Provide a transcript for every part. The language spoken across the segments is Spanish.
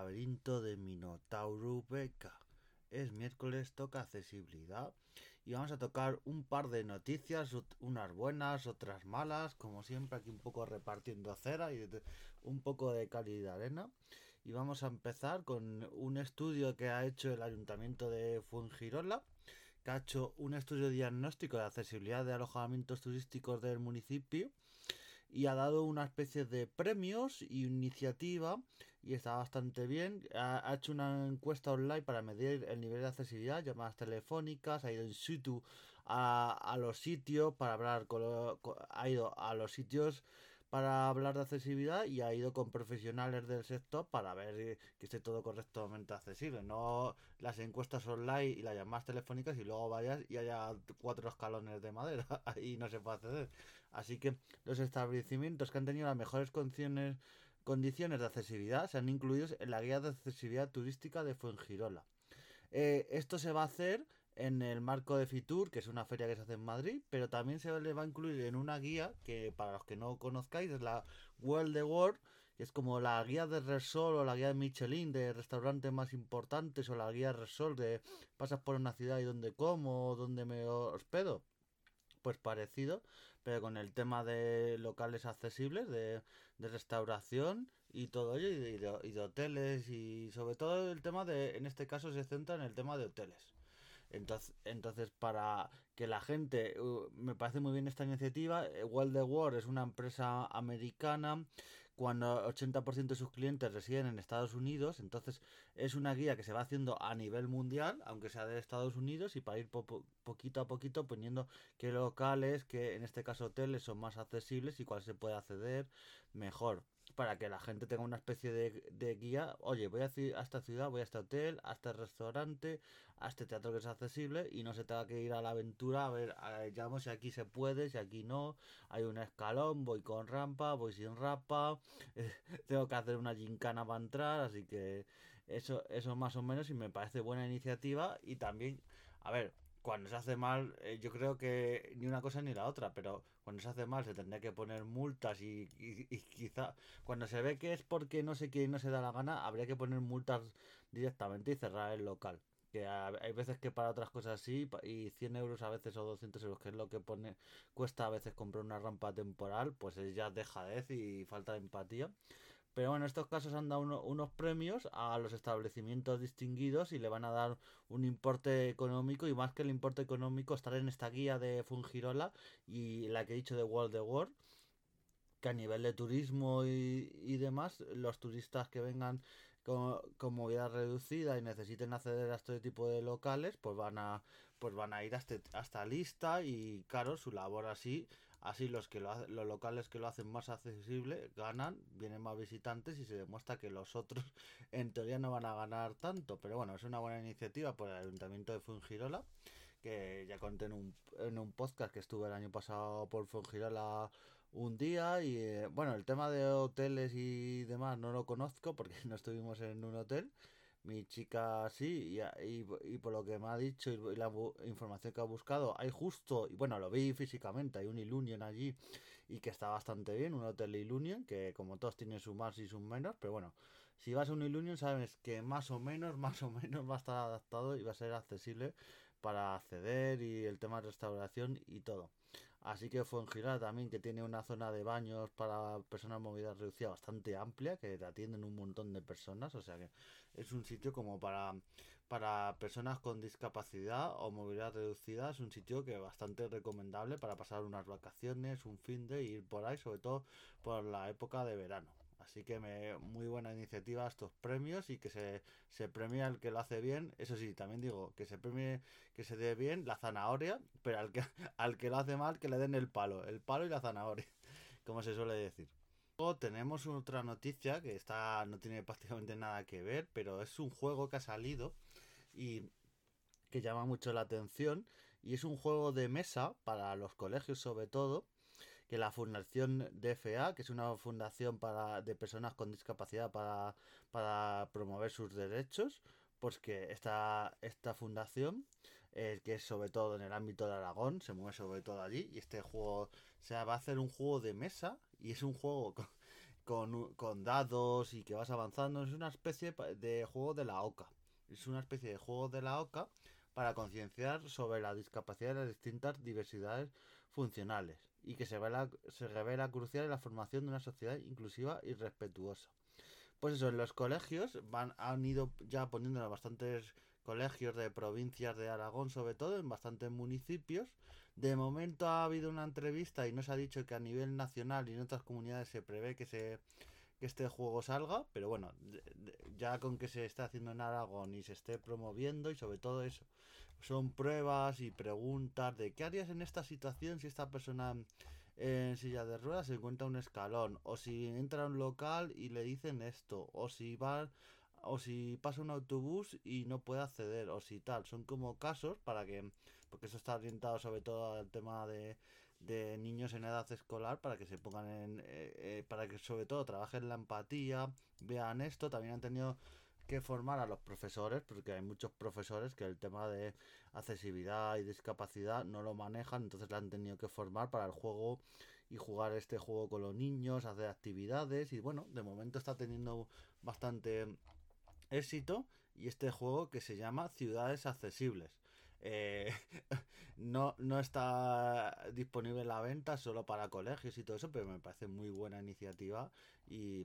laberinto de Minotauro Beca. Es miércoles, toca accesibilidad y vamos a tocar un par de noticias, unas buenas, otras malas, como siempre aquí un poco repartiendo cera y un poco de calidad de arena. Y vamos a empezar con un estudio que ha hecho el ayuntamiento de Fuengirola, que ha hecho un estudio diagnóstico de accesibilidad de alojamientos turísticos del municipio y ha dado una especie de premios y iniciativa y está bastante bien. Ha, hecho una encuesta online para medir el nivel de accesibilidad, llamadas telefónicas, ha ido in situ a, los sitios para hablar con, ha ido a los sitios para hablar de accesibilidad y ha ido con profesionales del sector para ver que esté todo correctamente accesible. No las encuestas online y las llamadas telefónicas y luego vayas y haya cuatro escalones de madera. Ahí no se puede acceder. Así que los establecimientos que han tenido las mejores condiciones, condiciones de accesibilidad se han incluido en la guía de accesibilidad turística de Fuengirola. Eh, esto se va a hacer en el marco de Fitur, que es una feria que se hace en Madrid, pero también se le va a incluir en una guía que para los que no conozcáis es la World the World, que es como la guía de Resol o la guía de Michelin de restaurantes más importantes o la guía Resol de pasas por una ciudad y donde como o donde me hospedo. Pues parecido, pero con el tema de locales accesibles, de, restauración y todo ello, y y de hoteles, y sobre todo el tema de, en este caso se centra en el tema de hoteles. Entonces, entonces para que la gente, uh, me parece muy bien esta iniciativa, World the World es una empresa americana cuando 80% de sus clientes residen en Estados Unidos, entonces es una guía que se va haciendo a nivel mundial, aunque sea de Estados Unidos, y para ir poquito a poquito poniendo qué locales, que en este caso hoteles son más accesibles y cuál se puede acceder mejor para que la gente tenga una especie de, guía. Oye, voy a, a, esta ciudad, voy a este hotel, a este restaurante, a este teatro que es accesible y no se tenga que ir a la aventura a ver, llamo si aquí se puede, si aquí no. Hay un escalón, voy con rampa, voy sin rampa, tengo que hacer una gincana para entrar, así que eso, eso más o menos y me parece buena iniciativa y también, a ver, cuando se hace mal, eh, yo creo que ni una cosa ni la otra, pero cuando se hace mal se tendría que poner multas y, quizá cuando se ve que es porque no sé quién no se da la gana, habría que poner multas directamente y cerrar el local. Que hay veces que para otras cosas sí, y 100 euros a veces o 200 euros, que es lo que pone cuesta a veces comprar una rampa temporal, pues es ya dejadez y falta de empatía. Pero bueno, en estos casos han dado unos premios a los establecimientos distinguidos y le van a dar un importe económico y más que el importe económico estar en esta guía de Fungirola y la que he dicho de World the World que a nivel de turismo y, demás, los turistas que vengan con, con, movilidad reducida y necesiten acceder a este tipo de locales, pues van a, pues van a ir a, este, a esta lista y claro, su labor así Así los que lo, los locales que lo hacen más accesible ganan, vienen más visitantes y se demuestra que los otros en teoría no van a ganar tanto. Pero bueno, es una buena iniciativa por el Ayuntamiento de Fungirola, que ya conté en un, en un podcast que estuve el año pasado por Fungirola un día y eh, bueno, el tema de hoteles y demás no lo conozco porque no estuvimos en un hotel mi chica sí, y, y, por lo que me ha dicho y la información que ha buscado, hay justo, y bueno, lo vi físicamente, hay un Ilunion allí y que está bastante bien, un hotel Ilunion, que como todos tienen sus más y sus menos, pero bueno, si vas a un Ilunion sabes que más o menos, más o menos va a estar adaptado y va a ser accesible para acceder y el tema de restauración y todo. Así que fue en Girard también, que tiene una zona de baños para personas movidas reducida bastante amplia, que atienden un montón de personas. O sea que es un sitio como para, para personas con discapacidad o movilidad reducida. Es un sitio que es bastante recomendable para pasar unas vacaciones, un fin de ir por ahí, sobre todo por la época de verano. Así que me, muy buena iniciativa estos premios y que se, se premia el que lo hace bien. Eso sí, también digo que se premie, que se dé bien la zanahoria, pero al que, al que lo hace mal que le den el palo, el palo y la zanahoria, como se suele decir. Luego tenemos otra noticia que está, no tiene prácticamente nada que ver, pero es un juego que ha salido y que llama mucho la atención y es un juego de mesa para los colegios sobre todo que la Fundación DFA, que es una fundación para, de personas con discapacidad para, para promover sus derechos, pues que esta, esta fundación, eh, que es sobre todo en el ámbito de Aragón, se mueve sobre todo allí, y este juego, se va a hacer un juego de mesa, y es un juego con, con dados y que vas avanzando. Es una especie de juego de la OCA. Es una especie de juego de la OCA para concienciar sobre la discapacidad de las distintas diversidades funcionales y que se, se revela crucial en la formación de una sociedad inclusiva y respetuosa. Pues eso, en los colegios van, han ido ya poniendo bastantes colegios de provincias de Aragón, sobre todo en bastantes municipios. De momento ha habido una entrevista y nos ha dicho que a nivel nacional y en otras comunidades se prevé que se que este juego salga, pero bueno, ya con que se está haciendo en Aragón y se esté promoviendo y sobre todo eso, son pruebas y preguntas de qué harías en esta situación si esta persona en silla de ruedas se encuentra un escalón, o si entra a un local y le dicen esto, o si va o si pasa un autobús y no puede acceder, o si tal, son como casos para que, porque eso está orientado sobre todo al tema de, de niños en edad escolar para que se pongan en, eh, eh, para que sobre todo trabajen la empatía, vean esto, también han tenido que formar a los profesores, porque hay muchos profesores que el tema de accesibilidad y discapacidad no lo manejan, entonces la han tenido que formar para el juego y jugar este juego con los niños, hacer actividades y bueno, de momento está teniendo bastante éxito y este juego que se llama Ciudades Accesibles. Eh, no, no está disponible en la venta solo para colegios y todo eso, pero me parece muy buena iniciativa y,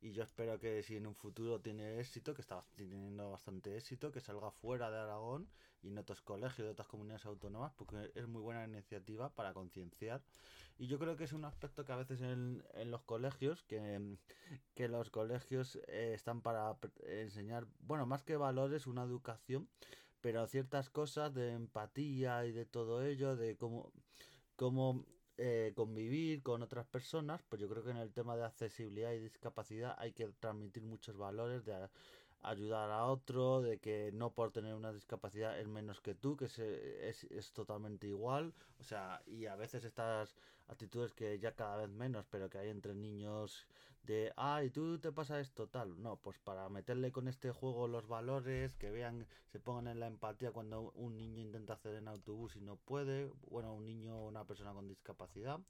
y yo espero que si en un futuro tiene éxito, que está teniendo bastante éxito, que salga fuera de Aragón y en otros colegios de otras comunidades autónomas, porque es muy buena iniciativa para concienciar. Y yo creo que es un aspecto que a veces en, en los colegios, que, que los colegios eh, están para enseñar, bueno, más que valores, una educación pero ciertas cosas de empatía y de todo ello, de cómo, cómo eh, convivir con otras personas, pues yo creo que en el tema de accesibilidad y discapacidad hay que transmitir muchos valores de ayudar a otro, de que no por tener una discapacidad es menos que tú, que es, es, es, totalmente igual. O sea, y a veces estas actitudes que ya cada vez menos, pero que hay entre niños de, ay, tú te pasa esto, tal. No, pues para meterle con este juego los valores, que vean, se pongan en la empatía cuando un niño intenta hacer en autobús y no puede, bueno, un niño o una persona con discapacidad.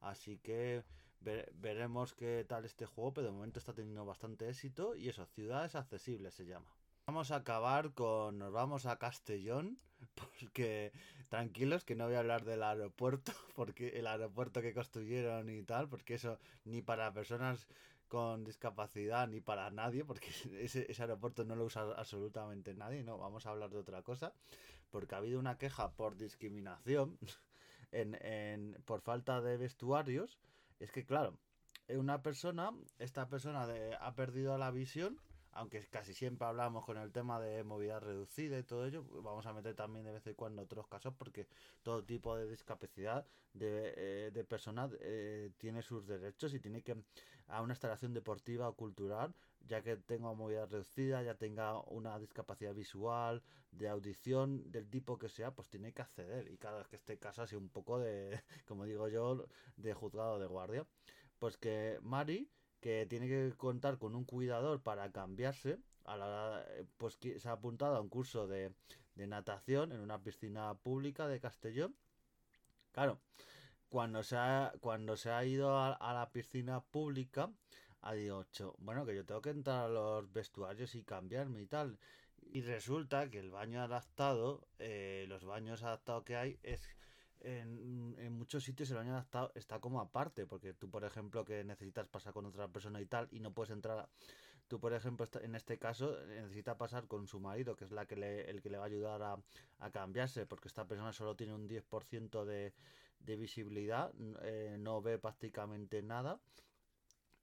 Así que veremos qué tal este juego, pero de momento está teniendo bastante éxito y eso, ciudades accesibles se llama. Vamos a acabar con, nos vamos a Castellón, porque tranquilos que no voy a hablar del aeropuerto, porque el aeropuerto que construyeron y tal, porque eso ni para personas con discapacidad ni para nadie, porque ese, aeropuerto no lo usa absolutamente nadie, no, vamos a hablar de otra cosa, porque ha habido una queja por discriminación en, en, por falta de vestuarios es que, claro, eh, una persona, esta persona de, ha perdido la visión, aunque casi siempre hablamos con el tema de movilidad reducida y todo ello, vamos a meter también de vez en cuando otros casos porque todo tipo de discapacidad de, eh, de eh, tiene sus derechos y tiene que a una instalación deportiva o cultural, ya que tenga movilidad reducida, ya tenga una discapacidad visual, de audición, del tipo que sea, pues tiene que acceder. Y cada vez que este caso así un poco de, como digo yo, de juzgado de guardia. Pues que Mari, que tiene que contar con un cuidador para cambiarse, a la, pues que se ha apuntado a un curso de, de natación en una piscina pública de Castellón. Claro, cuando se ha, cuando se ha ido a, a la piscina pública, ha dicho, bueno, que yo tengo que entrar a los vestuarios y cambiarme y tal. Y resulta que el baño adaptado, eh, los baños adaptados que hay, es en, en, muchos sitios el baño adaptado está como aparte, porque tú, por ejemplo, que necesitas pasar con otra persona y tal, y no puedes entrar. Tú, por ejemplo, en este caso, necesita pasar con su marido, que es la que le, el que le va a ayudar a, a cambiarse, porque esta persona solo tiene un 10% de, de visibilidad, eh, no ve prácticamente nada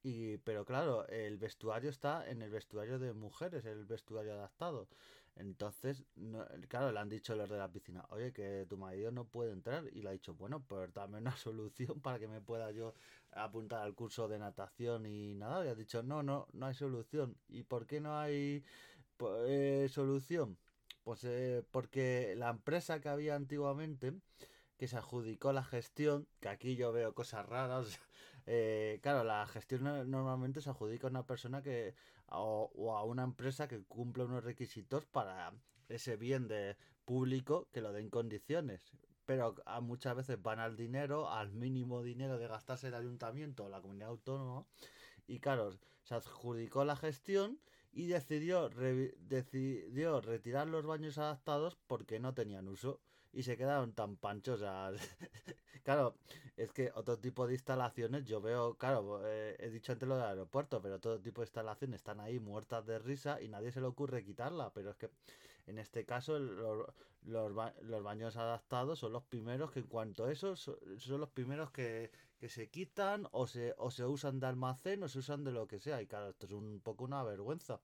y, pero claro, el vestuario está en el vestuario de mujeres, el vestuario adaptado. Entonces, no, claro, le han dicho los de la piscina, oye, que tu marido no puede entrar. Y le ha dicho, bueno, pues dame una solución para que me pueda yo apuntar al curso de natación y nada. Y ha dicho, no, no, no hay solución. ¿Y por qué no hay pues, solución? Pues eh, porque la empresa que había antiguamente, que se adjudicó la gestión, que aquí yo veo cosas raras, eh, claro, la gestión normalmente se adjudica a una persona que o, a una empresa que cumple unos requisitos para ese bien de público que lo den condiciones. Pero muchas veces van al dinero, al mínimo dinero de gastarse el ayuntamiento o la comunidad autónoma y claro, se adjudicó la gestión y decidió, decidió retirar los baños adaptados porque no tenían uso y se quedaron tan panchos. claro, es que otro tipo de instalaciones, yo veo, claro, eh, he dicho antes lo del aeropuerto, pero todo tipo de instalaciones están ahí muertas de risa y nadie se le ocurre quitarla, pero es que en este caso los, los, baños adaptados son los primeros que en cuanto a eso son, los primeros que, que, se quitan o se, o se usan de almacén o se usan de lo que sea y claro, esto es un poco una vergüenza.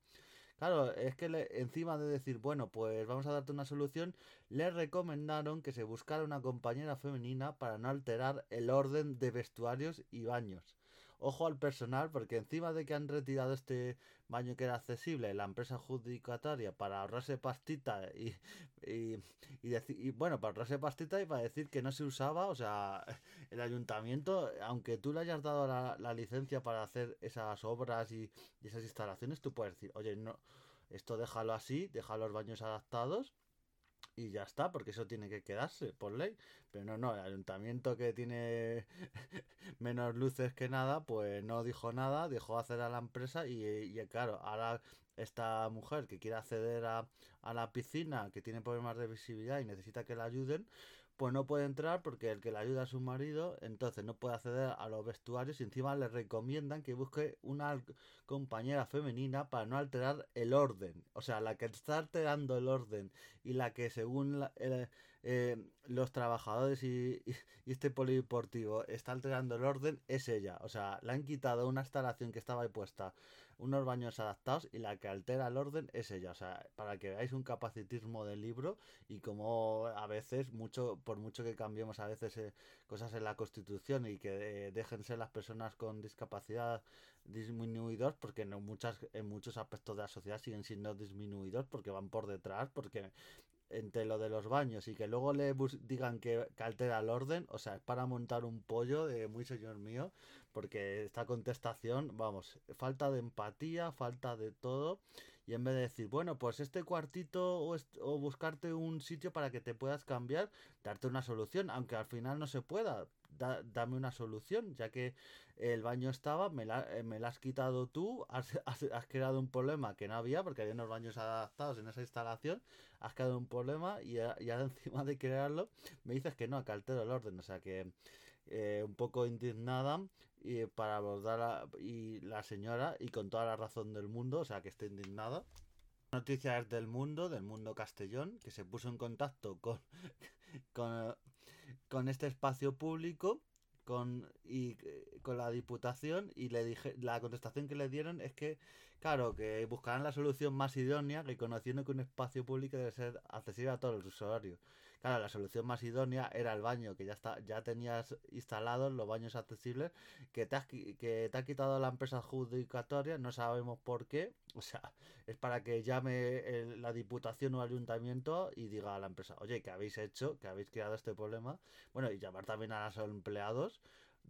Claro, es que encima de decir, bueno, pues vamos a darte una solución, le recomendaron que se buscara una compañera femenina para no alterar el orden de vestuarios y baños. Ojo al personal, porque encima de que han retirado este baño que era accesible, la empresa adjudicataria para ahorrarse pastita y, y, y, bueno, para ahorrarse pastita y para decir que no se usaba, o sea, el ayuntamiento, aunque tú le hayas dado la, la licencia para hacer esas obras y, y esas instalaciones, tú puedes decir, oye, no, esto déjalo así, deja los baños adaptados y ya está, porque eso tiene que quedarse por ley. Pero no, no, el ayuntamiento que tiene menos luces que nada, pues no dijo nada, dejó hacer a la empresa y, y claro, ahora esta mujer que quiere acceder a, a la piscina, que tiene problemas de visibilidad y necesita que la ayuden, pues no puede entrar porque el que le ayuda a su marido, entonces no puede acceder a los vestuarios y encima le recomiendan que busque una compañera femenina para no alterar el orden. O sea, la que está alterando el orden y la que según eh, los trabajadores y, este polideportivo está alterando el orden es ella. O sea, le han quitado una instalación que estaba ahí puesta unos baños adaptados y la que altera el orden es ella. O sea, para que veáis un capacitismo del libro y como a veces, mucho por mucho que cambiemos a veces eh, cosas en la Constitución y que eh, dejen ser las personas con discapacidad disminuidor, porque en, muchas, en muchos aspectos de la sociedad siguen siendo disminuidores porque van por detrás, porque entre lo de los baños y que luego le digan que, que, altera el orden, o sea, es para montar un pollo de muy señor mío, porque esta contestación, vamos, falta de empatía, falta de todo, y en vez de decir, bueno, pues este cuartito o, o buscarte un sitio para que te puedas cambiar, darte una solución, aunque al final no se pueda, dame una solución, ya que el baño estaba, me la, eh, me la has quitado tú, has, has, creado un problema que no había, porque había unos baños adaptados en esa instalación, has creado un problema y, y ahora encima de crearlo me dices que no, que altero el orden, o sea que eh, un poco indignada y para abordar a, y la señora y con toda la razón del mundo, o sea que esté indignada. Noticias del mundo, del mundo Castellón, que se puso en contacto con, con con este espacio público con y con la diputación y le dije la contestación que le dieron es que claro que buscarán la solución más idónea reconociendo que un espacio público debe ser accesible a todos los usuarios claro la solución más idónea era el baño que ya está ya tenías instalados los baños accesibles que te has, que te ha quitado la empresa adjudicatoria no sabemos por qué o sea es para que llame la diputación o ayuntamiento y diga a la empresa oye que habéis hecho que habéis creado este problema bueno y llamar también a los empleados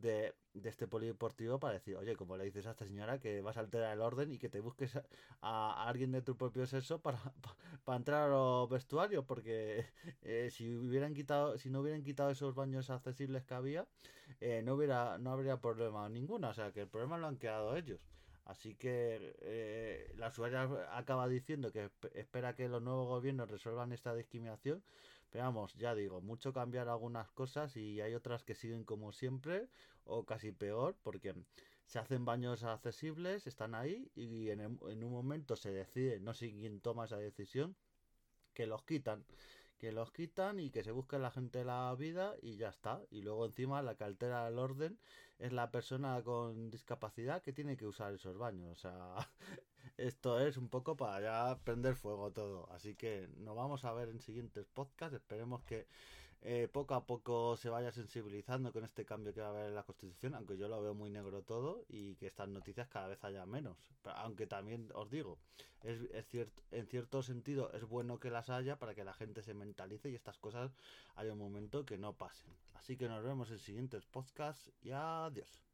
de, este polideportivo para decir, oye, como le dices a esta señora que vas a alterar el orden y que te busques a, alguien de tu propio sexo para, para, entrar a los vestuarios, porque eh, si hubieran quitado, si no hubieran quitado esos baños accesibles que había, eh, no hubiera, no habría problema ninguno, o sea que el problema lo han quedado ellos. Así que eh, la usuaria acaba diciendo que espera que los nuevos gobiernos resuelvan esta discriminación, Veamos, ya digo, mucho cambiar algunas cosas y hay otras que siguen como siempre o casi peor porque se hacen baños accesibles, están ahí y en, en un momento se decide, no sé quién toma esa decisión, que los quitan que los quitan y que se busque la gente la vida y ya está. Y luego encima la que altera orden es la persona con discapacidad que tiene que usar esos baños. O sea, esto es un poco para ya prender fuego todo. Así que nos vamos a ver en siguientes podcasts. Esperemos que eh, poco a poco se vaya sensibilizando con este cambio que va a haber en la Constitución, aunque yo lo veo muy negro todo y que estas noticias cada vez haya menos. aunque también os digo, es, es cierto, en cierto sentido es bueno que las haya para que la gente se mentalice y estas cosas haya un momento que no pasen. Así que nos vemos en siguientes podcasts y adiós.